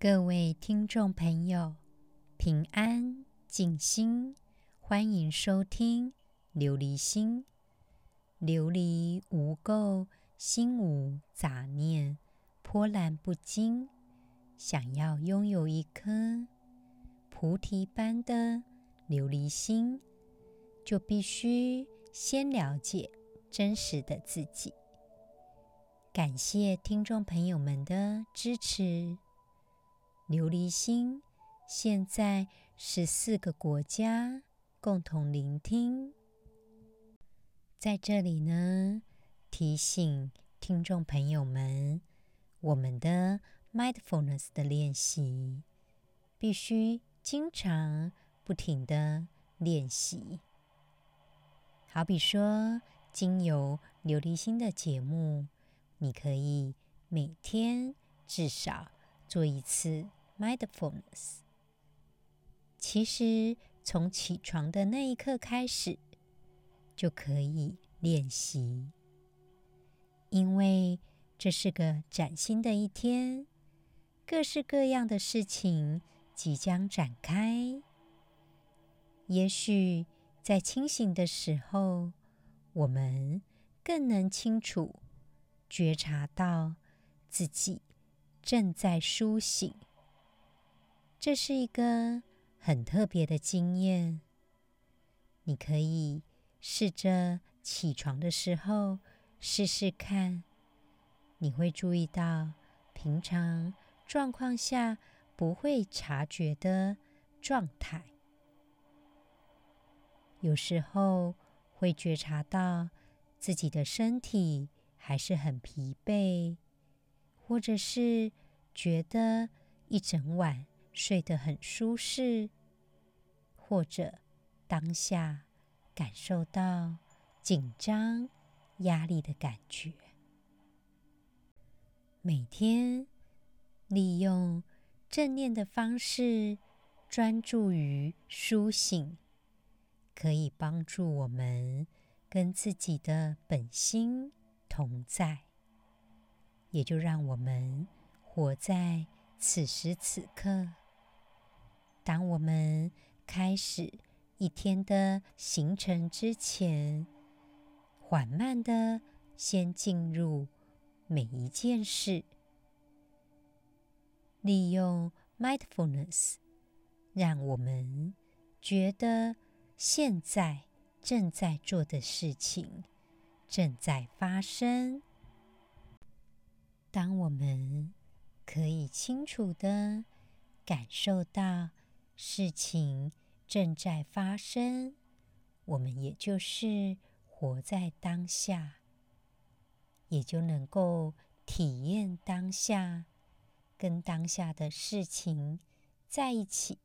各位听众朋友，平安静心，欢迎收听琉璃心。琉璃无垢，心无杂念，波澜不惊。想要拥有一颗菩提般的琉璃心，就必须先了解真实的自己。感谢听众朋友们的支持。琉璃心现在十四个国家共同聆听，在这里呢，提醒听众朋友们，我们的 mindfulness 的练习必须经常不停的练习。好比说，经由琉璃心的节目，你可以每天至少做一次。Mindfulness，其实从起床的那一刻开始就可以练习，因为这是个崭新的一天，各式各样的事情即将展开。也许在清醒的时候，我们更能清楚觉察到自己正在苏醒。这是一个很特别的经验。你可以试着起床的时候试试看，你会注意到平常状况下不会察觉的状态。有时候会觉察到自己的身体还是很疲惫，或者是觉得一整晚。睡得很舒适，或者当下感受到紧张、压力的感觉。每天利用正念的方式专注于苏醒，可以帮助我们跟自己的本心同在，也就让我们活在此时此刻。当我们开始一天的行程之前，缓慢的先进入每一件事，利用 mindfulness，让我们觉得现在正在做的事情正在发生。当我们可以清楚的感受到。事情正在发生，我们也就是活在当下，也就能够体验当下，跟当下的事情在一起。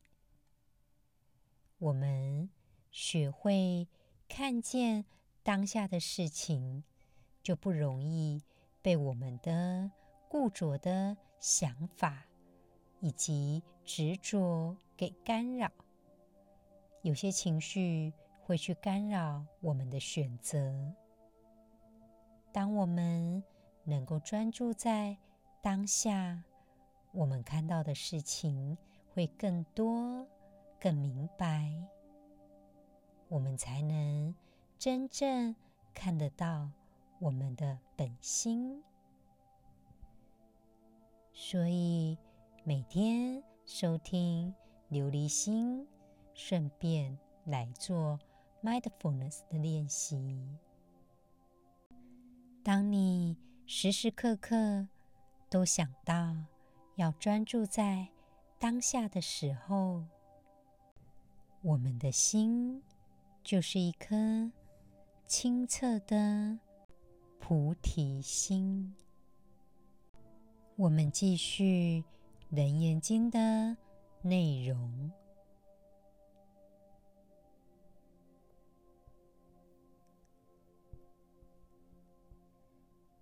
我们学会看见当下的事情，就不容易被我们的固着的想法以及执着给干扰，有些情绪会去干扰我们的选择。当我们能够专注在当下，我们看到的事情会更多、更明白，我们才能真正看得到我们的本心。所以每天收听。琉璃心，顺便来做 mindfulness 的练习。当你时时刻刻都想到要专注在当下的时候，我们的心就是一颗清澈的菩提心。我们继续《楞严经》的。内容：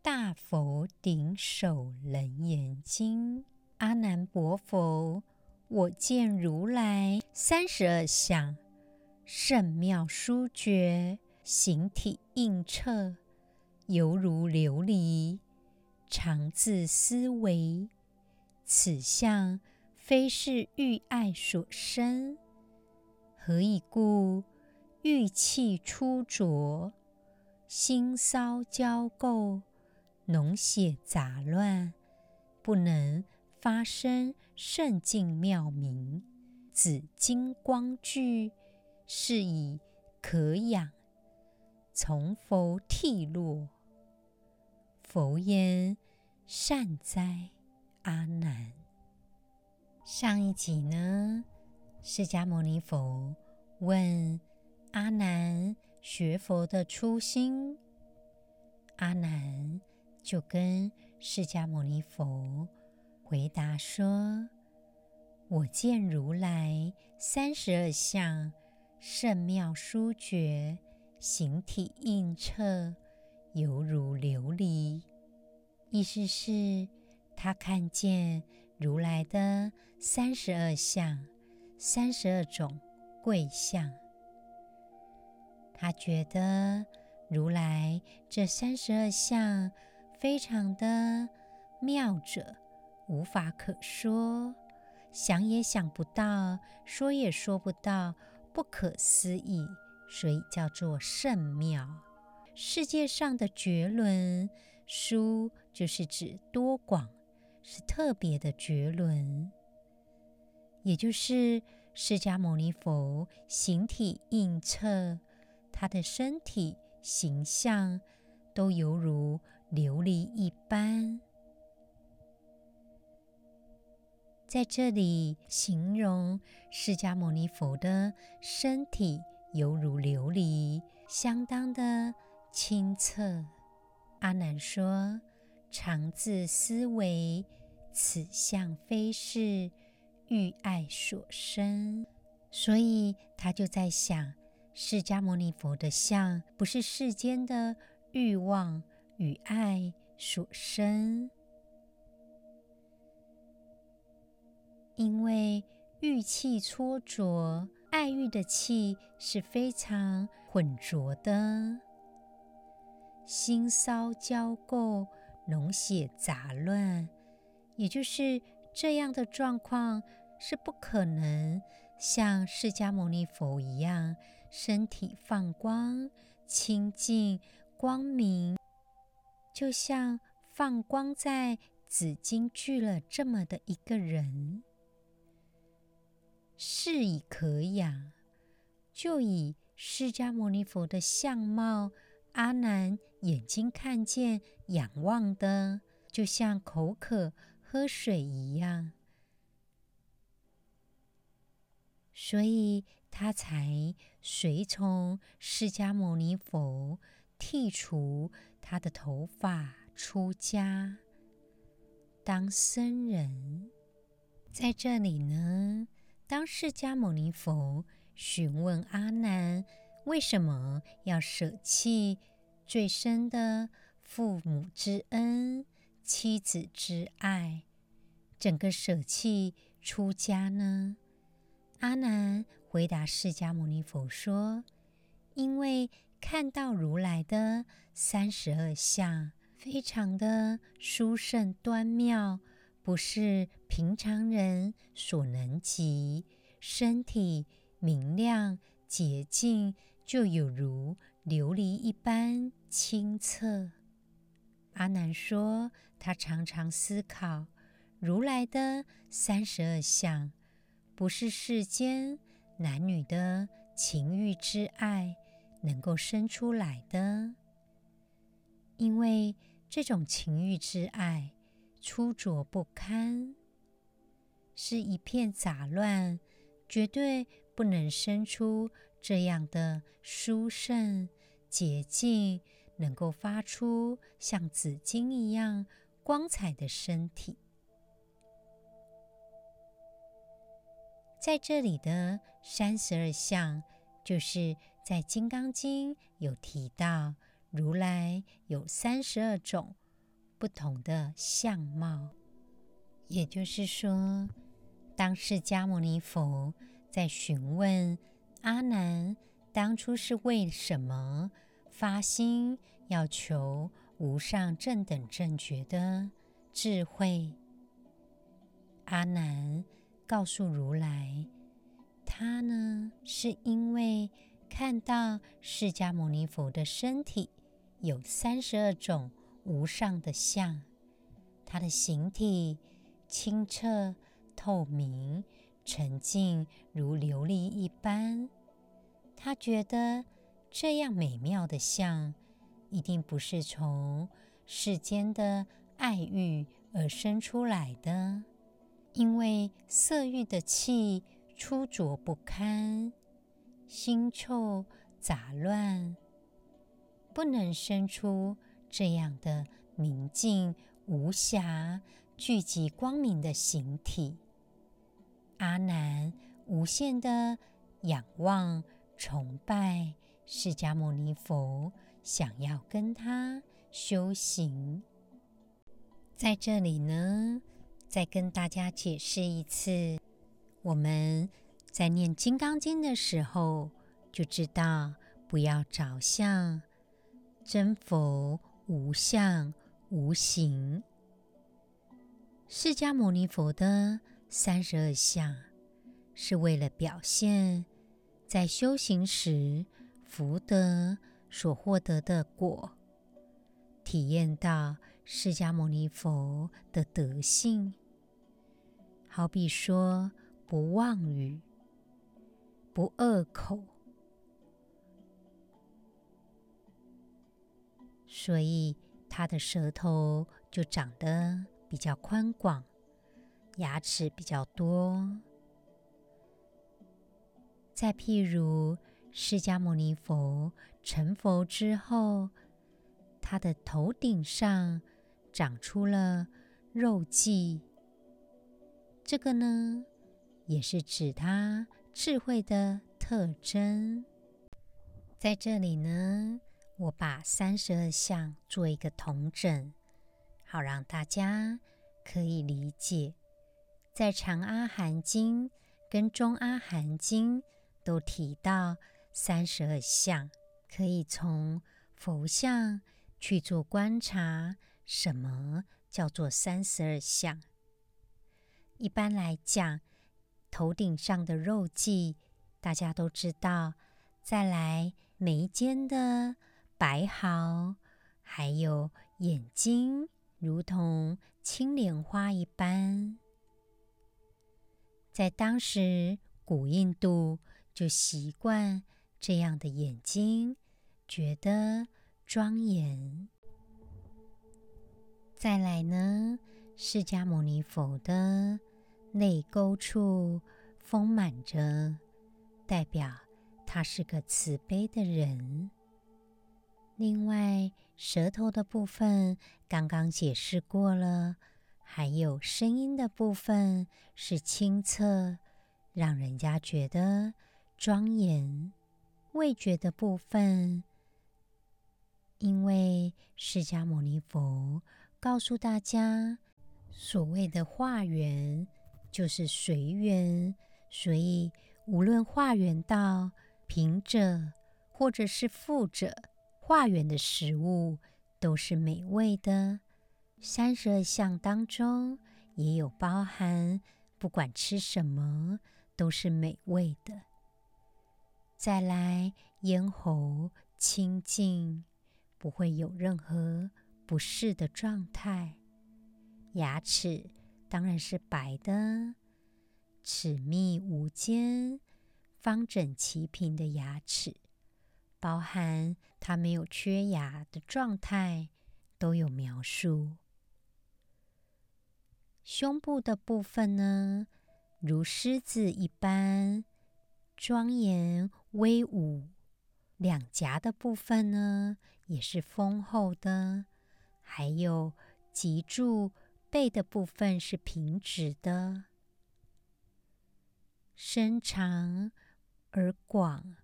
大佛顶首楞严经，阿难白佛，我见如来三十二相，胜妙殊绝，形体映彻，犹如琉璃，常自思惟：此相。非是欲爱所生。何以故？欲气粗浊，心骚交构，脓血杂乱，不能发生圣境妙明，紫金光聚，是以可养。从佛剃落。佛言：善哉，阿难。上一集呢，释迦牟尼佛问阿难学佛的初心，阿难就跟释迦牟尼佛回答说：“我见如来三十二相，甚妙殊绝，形体映彻。”犹如琉璃，意思是，他看见如来的三十二相，三十二种贵相。他觉得如来这三十二相非常的妙者，无法可说，想也想不到，说也说不到，不可思议，所以叫做甚妙。世界上的绝伦，殊就是指多广，是特别的绝伦，也就是释迦牟尼佛形体映彻，他的身体形象都犹如琉璃一般。在这里形容释迦牟尼佛的身体犹如琉璃，相当的。清澈，阿难说：“常自思惟，此相非是欲爱所生。”所以他就在想，释迦牟尼佛的相不是世间的欲望与爱所生，因为欲气粗浊，爱欲的气是非常浑浊的。心骚交垢，脓血杂乱，也就是这样的状况是不可能像释迦牟尼佛一样，身体放光、清净、光明，就像放光在紫金聚了这么的一个人。是以可仰，就以释迦牟尼佛的相貌。阿难眼睛看见、仰望的，就像口渴喝水一样，所以他才随从释迦牟尼佛剃除他的头发，出家当僧人。在这里呢，当释迦牟尼佛询问阿难。为什么要舍弃最深的父母之恩、妻子之爱，整个舍弃出家呢？阿难回答释迦牟尼佛说：“因为看到如来的三十二相，非常的殊胜端妙，不是平常人所能及，身体明亮洁净。”就有如琉璃一般清澈。阿难说，他常常思考，如来的三十二相，不是世间男女的情欲之爱能够生出来的，因为这种情欲之爱粗拙不堪，是一片杂乱，绝对不能生出。这样的殊胜洁净，能够发出像紫金一样光彩的身体。在这里的三十二相，就是在《金刚经》有提到，如来有三十二种不同的相貌。也就是说，当释迦牟尼佛在询问。阿难当初是为什么发心要求无上正等正觉的智慧？阿难告诉如来，他呢是因为看到释迦牟尼佛的身体有三十二种无上的相，他的形体清澈透明、沉静如琉璃一般，他觉得这样美妙的相，一定不是从世间的爱欲而生出来的。因为色欲的气粗浊不堪，腥臭杂乱，不能生出这样的明净无瑕、聚集光明的形体。阿难无限的仰望、崇拜释迦牟尼佛，想要跟他修行。在这里呢。再跟大家解释一次，我们在念《金刚经》的时候，就知道不要着相，真佛无相无形。释迦牟尼佛的三十二相，是为了表现在修行时福德所获得的果，体验到释迦牟尼佛的德性。好比说，不妄语，不恶口，所以他的舌头就长得比较宽广，牙齿比较多。再譬如，释迦牟尼佛成佛之后，他的头顶上长出了肉髻。这个呢，也是指他智慧的特征。在这里呢，我把三十二相做一个统整，好让大家可以理解。在《长阿含经》跟《中阿含经》都提到三十二相，可以从佛像去做观察，什么叫做三十二相？一般来讲，头顶上的肉髻大家都知道，再来眉间的白毫，还有眼睛如同青莲花一般。在当时古印度就习惯这样的眼睛，觉得庄严。再来呢，释迦牟尼佛的。泪沟处丰满着，代表他是个慈悲的人。另外，舌头的部分刚刚解释过了，还有声音的部分是清澈，让人家觉得庄严。味觉的部分，因为释迦牟尼佛告诉大家，所谓的化缘。就是随缘，所以无论化缘到贫者或者是富者，化缘的食物都是美味的。三十二相当中也有包含，不管吃什么都是美味的。再来，咽喉清净，不会有任何不适的状态。牙齿。当然是白的，齿密无间，方整齐平的牙齿，包含它没有缺牙的状态，都有描述。胸部的部分呢，如狮子一般庄严威武；两颊的部分呢，也是丰厚的，还有脊柱。背的部分是平直的，身长而广，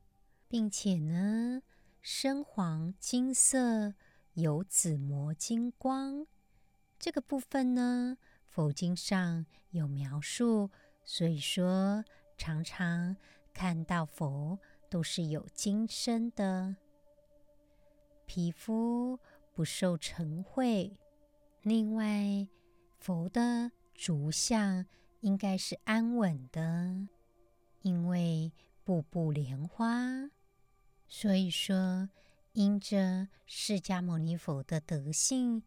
并且呢，深黄金色，有紫磨金光。这个部分呢，佛经上有描述，所以说常常看到佛都是有金身的，皮肤不受尘秽。另外，佛的足相应该是安稳的，因为步步莲花。所以说，因着释迦牟尼佛的德性，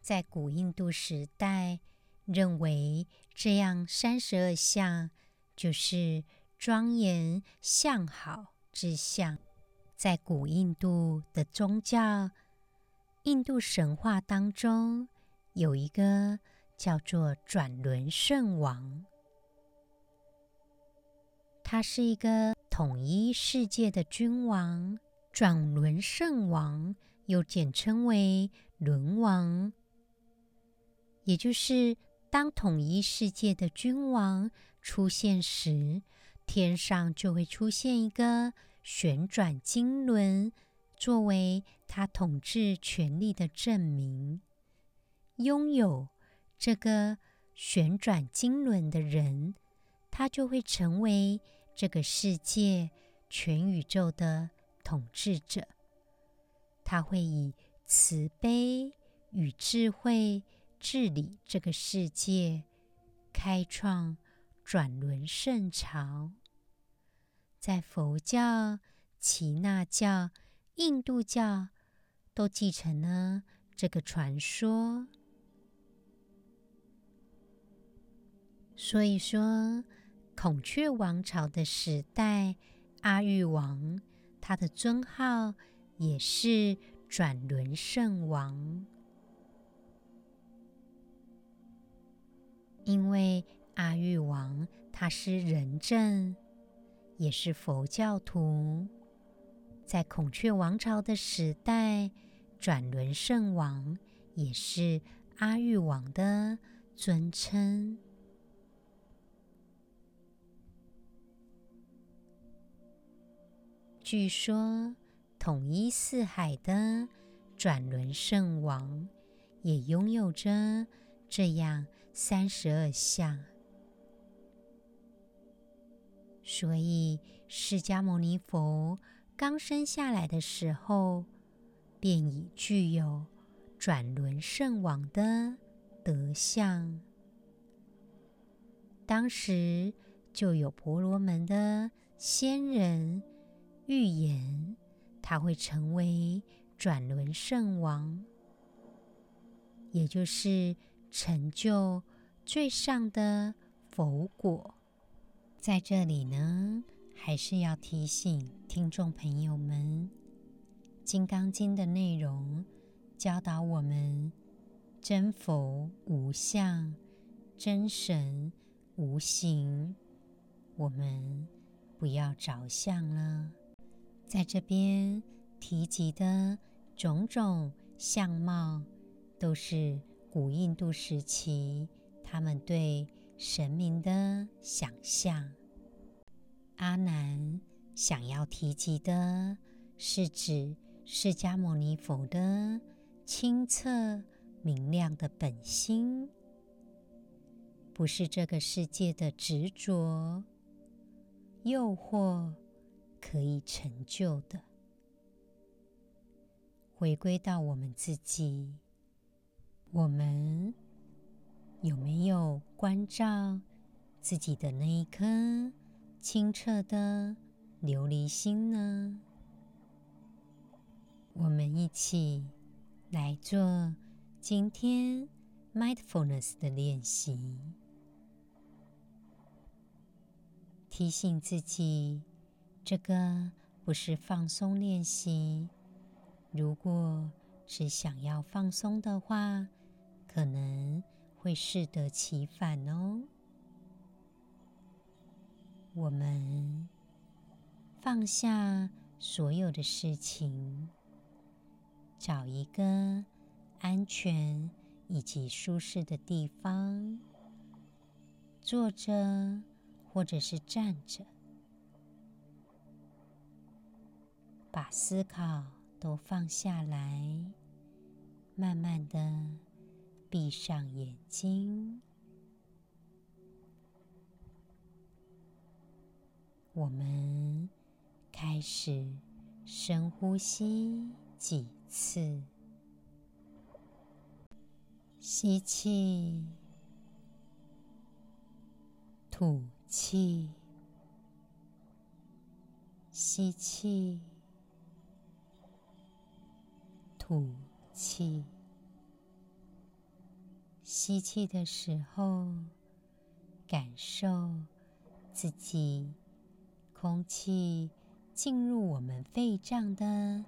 在古印度时代，认为这样三十二相就是庄严相好之相。在古印度的宗教、印度神话当中，有一个叫做转轮圣王，他是一个统一世界的君王。转轮圣王又简称为轮王，也就是当统一世界的君王出现时，天上就会出现一个旋转金轮，作为他统治权力的证明。拥有这个旋转金轮的人，他就会成为这个世界全宇宙的统治者，他会以慈悲与智慧治理这个世界，开创转轮圣朝。在佛教、耆那教、印度教都继承了这个传说。所以说，孔雀王朝的时代，阿育王。他的尊号也是转轮圣王，因为阿育王他是仁政，也是佛教徒，在孔雀王朝的时代，转轮圣王也是阿育王的尊称。据说，统一四海的转轮圣王也拥有着这样三十二相，所以释迦牟尼佛刚生下来的时候，便已具有转轮圣王的德相。当时就有婆罗门的仙人。预言他会成为转轮圣王，也就是成就最上的佛果。在这里呢，还是要提醒听众朋友们，《金刚经》的内容教导我们：真佛无相，真神无形，我们不要着相了。在这边提及的种种相貌，都是古印度时期他们对神明的想象。阿难想要提及的是指释迦牟尼佛的清澈明亮的本心，不是这个世界的执着、诱惑。可以成就的，回归到我们自己，我们有没有关照自己的那一颗清澈的琉璃心呢？我们一起来做今天 mindfulness 的练习，提醒自己。这个不是放松练习。如果只想要放松的话，可能会适得其反哦。我们放下所有的事情，找一个安全以及舒适的地方，坐着或者是站着。把思考都放下来，慢慢的闭上眼睛。我们开始深呼吸几次，吸气，吐气，吸气，吐气。吸气的时候，感受自己空气进入我们肺脏的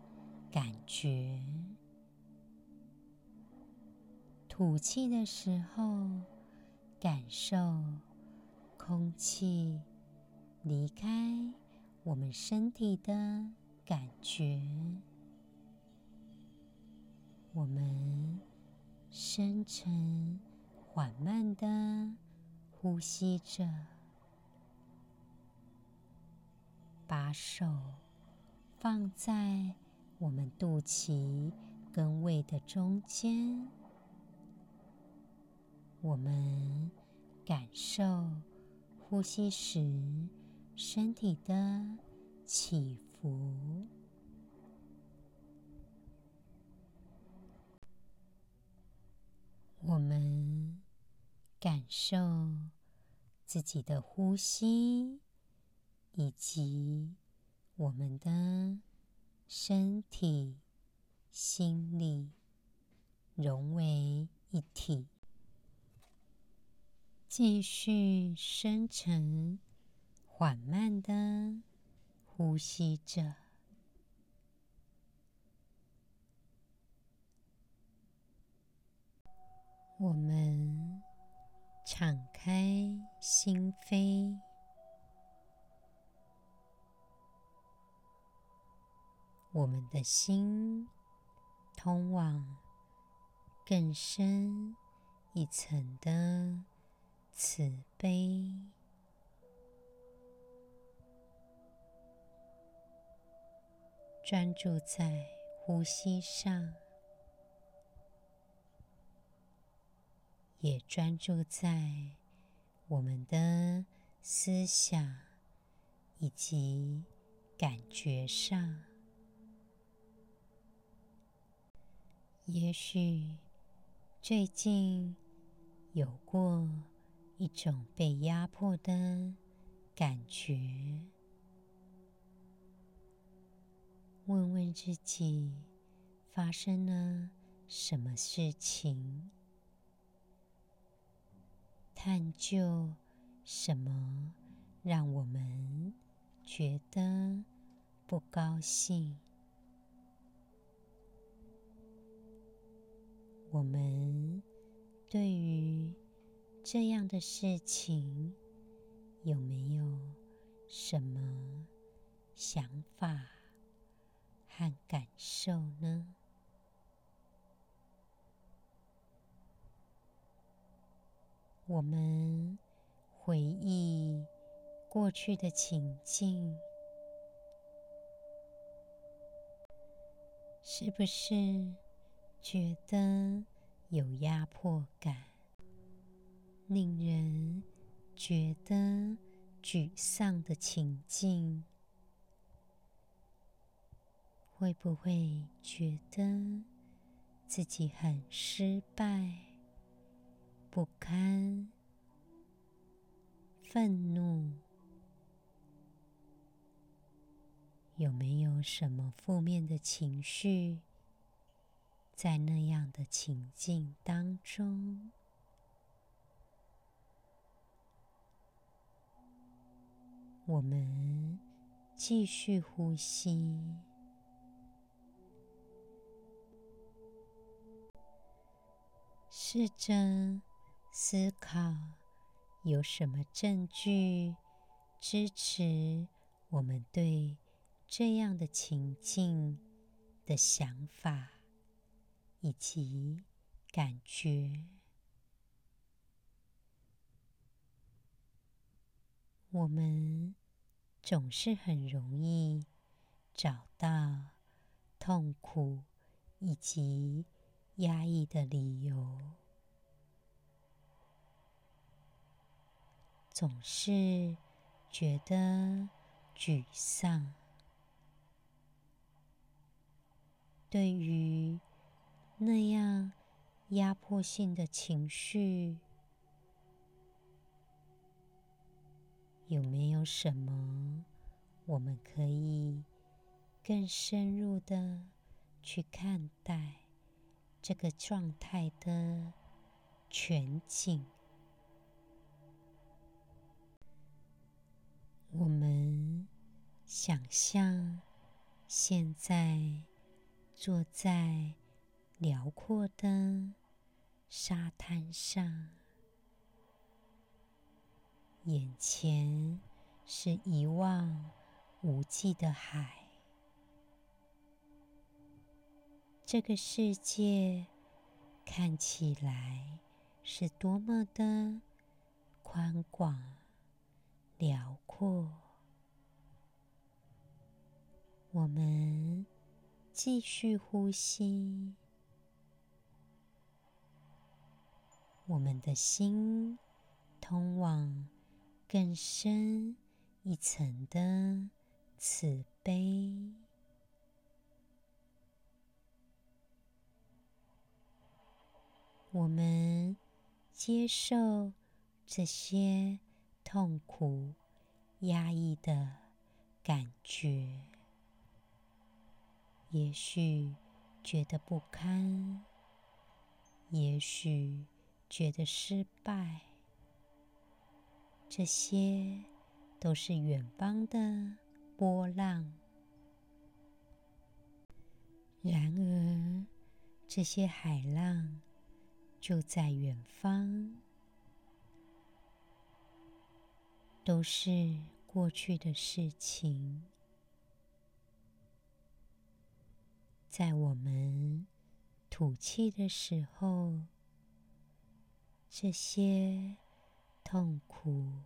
感觉。吐气的时候，感受空气离开我们身体的感觉。我们深沉、缓慢地呼吸着，把手放在我们肚脐跟胃的中间。我们感受呼吸时身体的起伏。我们感受自己的呼吸，以及我们的身体、心理融为一体。继续深沉、缓慢的呼吸着。我们敞开心扉，我们的心通往更深一层的。慈悲，专注在呼吸上，也专注在我们的思想以及感觉上。也许最近有过。一种被压迫的感觉。问问自己，发生了什么事情？探究什么让我们觉得不高兴？我们对于这样的事情有没有什么想法和感受呢？我们回忆过去的情境，是不是觉得有压迫感？令人觉得沮丧的情境，会不会觉得自己很失败、不堪、愤怒？有没有什么负面的情绪在那样的情境当中？我们继续呼吸，试着思考有什么证据支持我们对这样的情境的想法以及感觉。我们总是很容易找到痛苦以及压抑的理由，总是觉得沮丧。对于那样压迫性的情绪，有没有什么我们可以更深入的去看待这个状态的全景？想象现在坐在辽阔的沙滩上，眼前是一望无际的海。这个世界看起来是多么的宽广、辽阔。我们继续呼吸，我们的心通往更深一层的慈悲。我们接受这些痛苦、压抑的感觉，也许觉得不堪，也许觉得失败，这些都是远方的波浪。然而，这些海浪。就在远方，都是过去的事情。在我们吐气的时候，这些痛苦、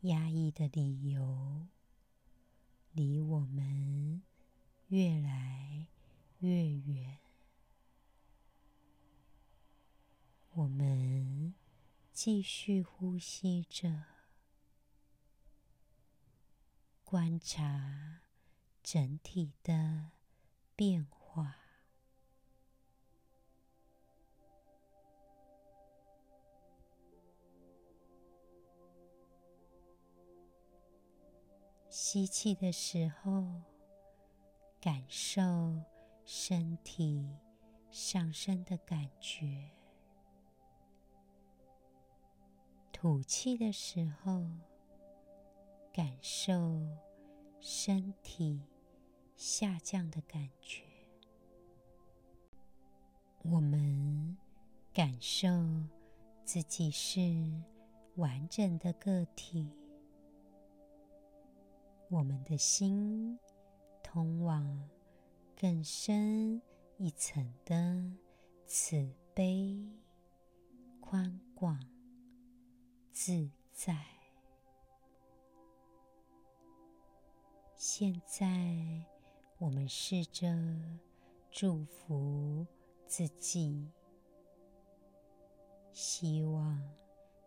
压抑的理由，离我们越来越远。我们继续呼吸着，观察整体的变化。吸气的时候，感受身体上升的感觉。吐气的时候，感受身体下降的感觉。我们感受自己是完整的个体。我们的心通往更深一层的慈悲、宽广。自在。现在，我们试着祝福自己，希望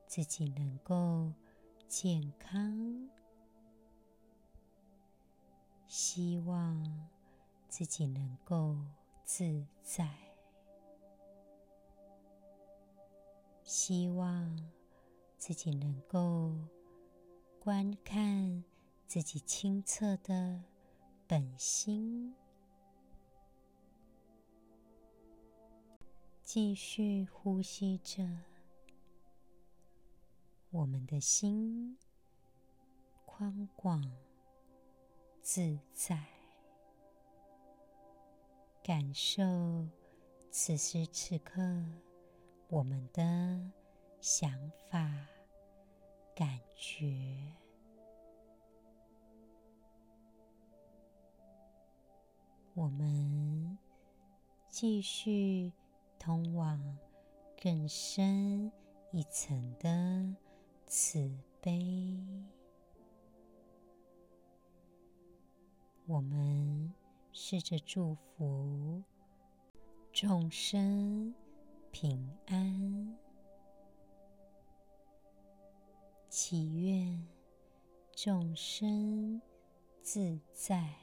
自己能够健康，希望自己能够自在，希望。自己能够观看自己清澈的本心，继续呼吸着，我们的心宽广自在，感受此时此刻我们的。想法、感觉，我们继续通往更深一层的慈悲。我们试着祝福众生平安。祈愿众生自在，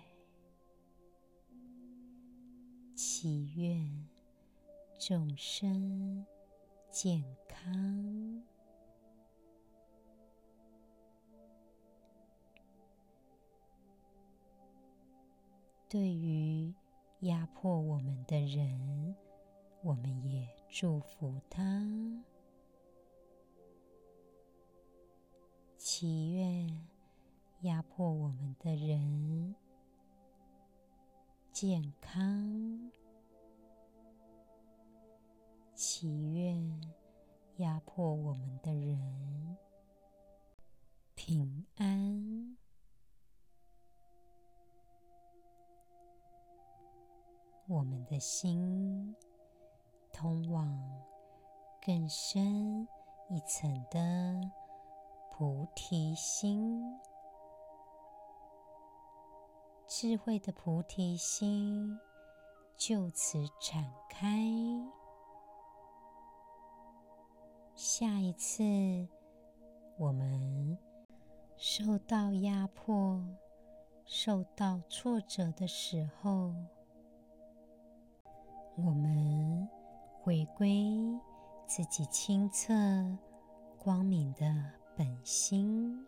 祈愿众生健康。对于压迫我们的人我们也祝福他。祈愿压迫我们的人健康。祈愿压迫我们的人平安。我们的心通往更深一层的菩提心，智慧的菩提心就此展开。下一次我们受到压迫、受到挫折的时候，我们回归自己清澈光明的本心，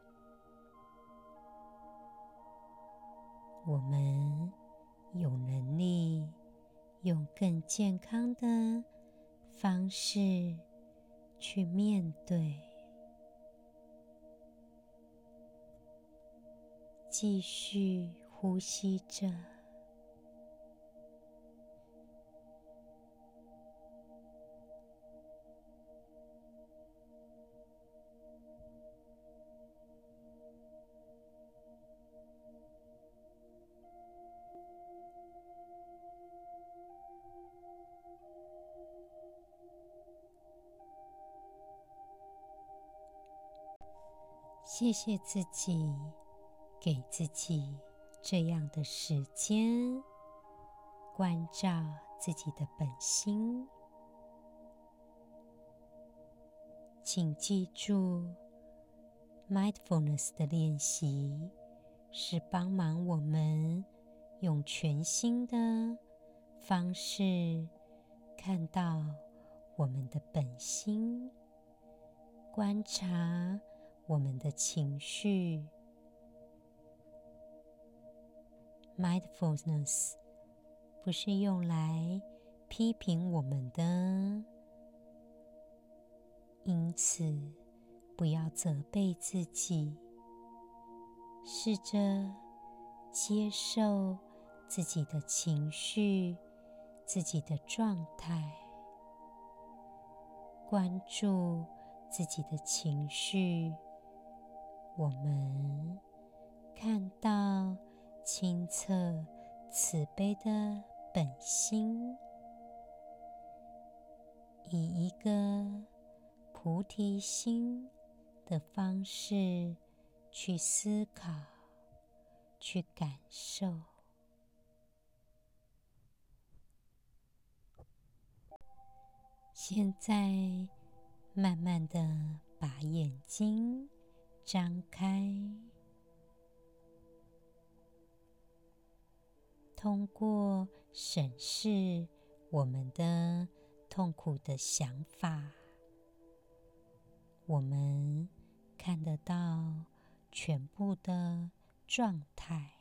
我们有能力用更健康的方式去面对，继续呼吸着。谢谢自己，给自己这样的时间，关照自己的本心。请记住，Mindfulness 的练习是帮忙我们用全新的方式看到我们的本心，观察。我们的情绪，Mindfulness 不是用来批评我们的，因此不要责备自己，试着接受自己的情绪、自己的状态，关注自己的情绪。我们看到清澈慈悲的本心，以一个菩提心的方式去思考、去感受。现在，慢慢的把眼睛。张开，通过审视我们的痛苦的想法，我们看得到全部的状态，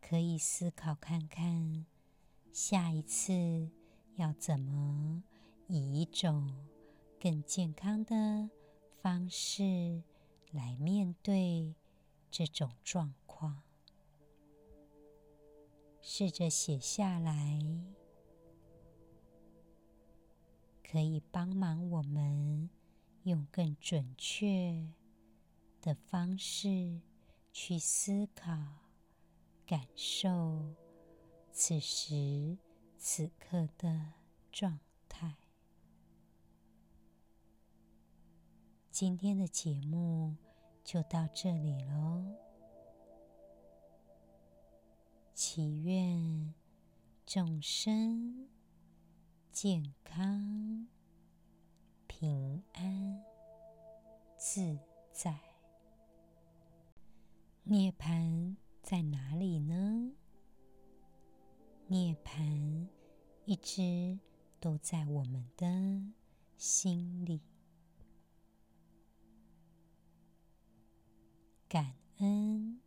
可以思考看看，下一次要怎么以一种。更健康的方式来面对这种状况，试着写下来，可以帮忙我们用更准确的方式去思考、感受此时此刻的状今天的节目就到这里喽。祈愿众生健康、平安、自在。涅槃在哪里呢？涅槃一直都在我们的心里。感恩。